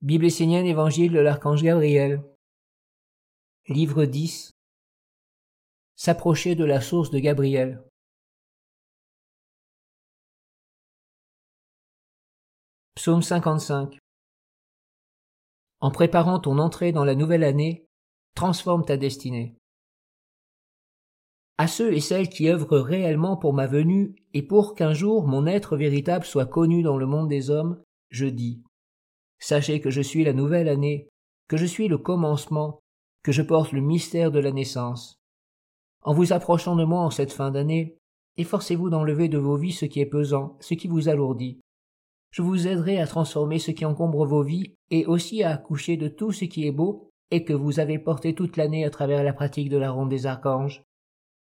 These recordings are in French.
Bible essénienne Évangile de l'Archange Gabriel. Livre 10. S'approcher de la source de Gabriel. Psaume 55. En préparant ton entrée dans la nouvelle année, transforme ta destinée. À ceux et celles qui œuvrent réellement pour ma venue et pour qu'un jour mon être véritable soit connu dans le monde des hommes, je dis Sachez que je suis la nouvelle année, que je suis le commencement, que je porte le mystère de la naissance. En vous approchant de moi en cette fin d'année, efforcez-vous d'enlever de vos vies ce qui est pesant, ce qui vous alourdit. Je vous aiderai à transformer ce qui encombre vos vies et aussi à accoucher de tout ce qui est beau et que vous avez porté toute l'année à travers la pratique de la ronde des archanges.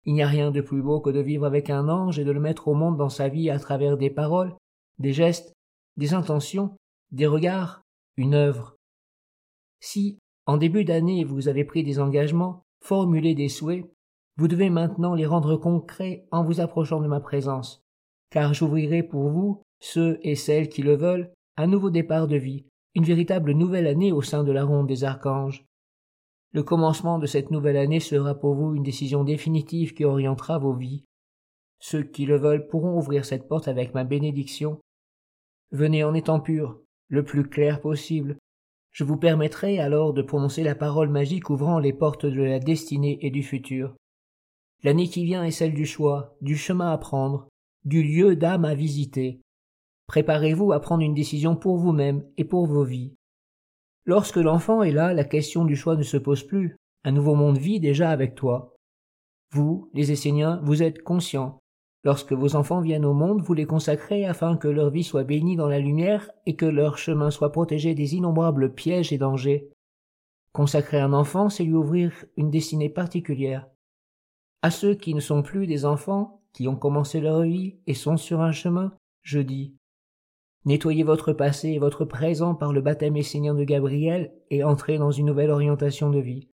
Il n'y a rien de plus beau que de vivre avec un ange et de le mettre au monde dans sa vie à travers des paroles, des gestes, des intentions, des regards, une œuvre. Si, en début d'année, vous avez pris des engagements, formulé des souhaits, vous devez maintenant les rendre concrets en vous approchant de ma présence, car j'ouvrirai pour vous, ceux et celles qui le veulent, un nouveau départ de vie, une véritable nouvelle année au sein de la ronde des archanges. Le commencement de cette nouvelle année sera pour vous une décision définitive qui orientera vos vies. Ceux qui le veulent pourront ouvrir cette porte avec ma bénédiction. Venez en étant purs, le plus clair possible. Je vous permettrai alors de prononcer la parole magique ouvrant les portes de la destinée et du futur. L'année qui vient est celle du choix, du chemin à prendre, du lieu d'âme à visiter. Préparez-vous à prendre une décision pour vous-même et pour vos vies. Lorsque l'enfant est là, la question du choix ne se pose plus. Un nouveau monde vit déjà avec toi. Vous, les Esséniens, vous êtes conscients. Lorsque vos enfants viennent au monde, vous les consacrez afin que leur vie soit bénie dans la lumière et que leur chemin soit protégé des innombrables pièges et dangers. Consacrer un enfant, c'est lui ouvrir une destinée particulière. À ceux qui ne sont plus des enfants, qui ont commencé leur vie et sont sur un chemin, je dis Nettoyez votre passé et votre présent par le baptême essénien de Gabriel et entrez dans une nouvelle orientation de vie.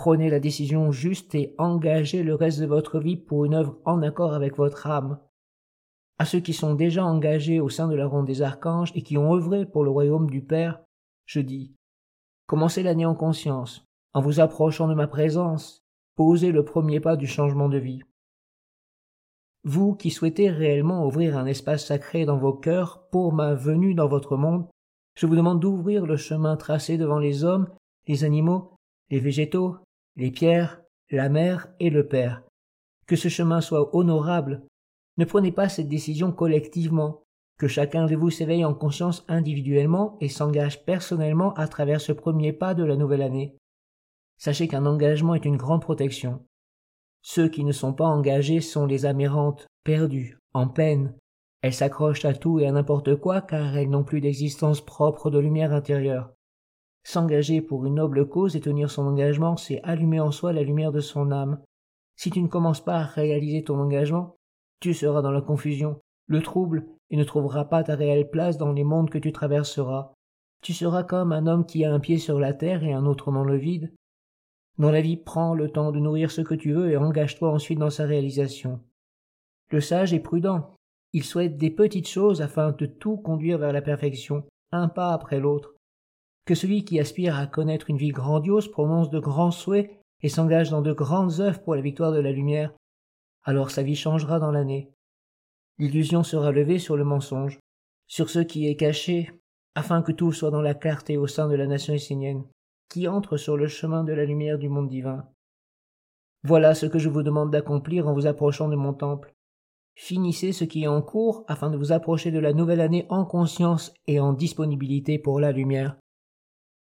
Prenez la décision juste et engagez le reste de votre vie pour une œuvre en accord avec votre âme. À ceux qui sont déjà engagés au sein de la ronde des archanges et qui ont œuvré pour le royaume du Père, je dis Commencez l'année en conscience, en vous approchant de ma présence, posez le premier pas du changement de vie. Vous qui souhaitez réellement ouvrir un espace sacré dans vos cœurs pour ma venue dans votre monde, je vous demande d'ouvrir le chemin tracé devant les hommes, les animaux, les végétaux, les pierres, la mère et le père. Que ce chemin soit honorable. Ne prenez pas cette décision collectivement, que chacun de vous s'éveille en conscience individuellement et s'engage personnellement à travers ce premier pas de la nouvelle année. Sachez qu'un engagement est une grande protection. Ceux qui ne sont pas engagés sont les amérantes, perdues, en peine. Elles s'accrochent à tout et à n'importe quoi car elles n'ont plus d'existence propre de lumière intérieure. S'engager pour une noble cause et tenir son engagement, c'est allumer en soi la lumière de son âme. Si tu ne commences pas à réaliser ton engagement, tu seras dans la confusion, le trouble, et ne trouveras pas ta réelle place dans les mondes que tu traverseras. Tu seras comme un homme qui a un pied sur la terre et un autre dans le vide. Dans la vie, prends le temps de nourrir ce que tu veux et engage-toi ensuite dans sa réalisation. Le sage est prudent. Il souhaite des petites choses afin de tout conduire vers la perfection, un pas après l'autre que celui qui aspire à connaître une vie grandiose prononce de grands souhaits et s'engage dans de grandes œuvres pour la victoire de la lumière, alors sa vie changera dans l'année. L'illusion sera levée sur le mensonge, sur ce qui est caché, afin que tout soit dans la clarté au sein de la nation essénienne, qui entre sur le chemin de la lumière du monde divin. Voilà ce que je vous demande d'accomplir en vous approchant de mon temple. Finissez ce qui est en cours afin de vous approcher de la nouvelle année en conscience et en disponibilité pour la lumière.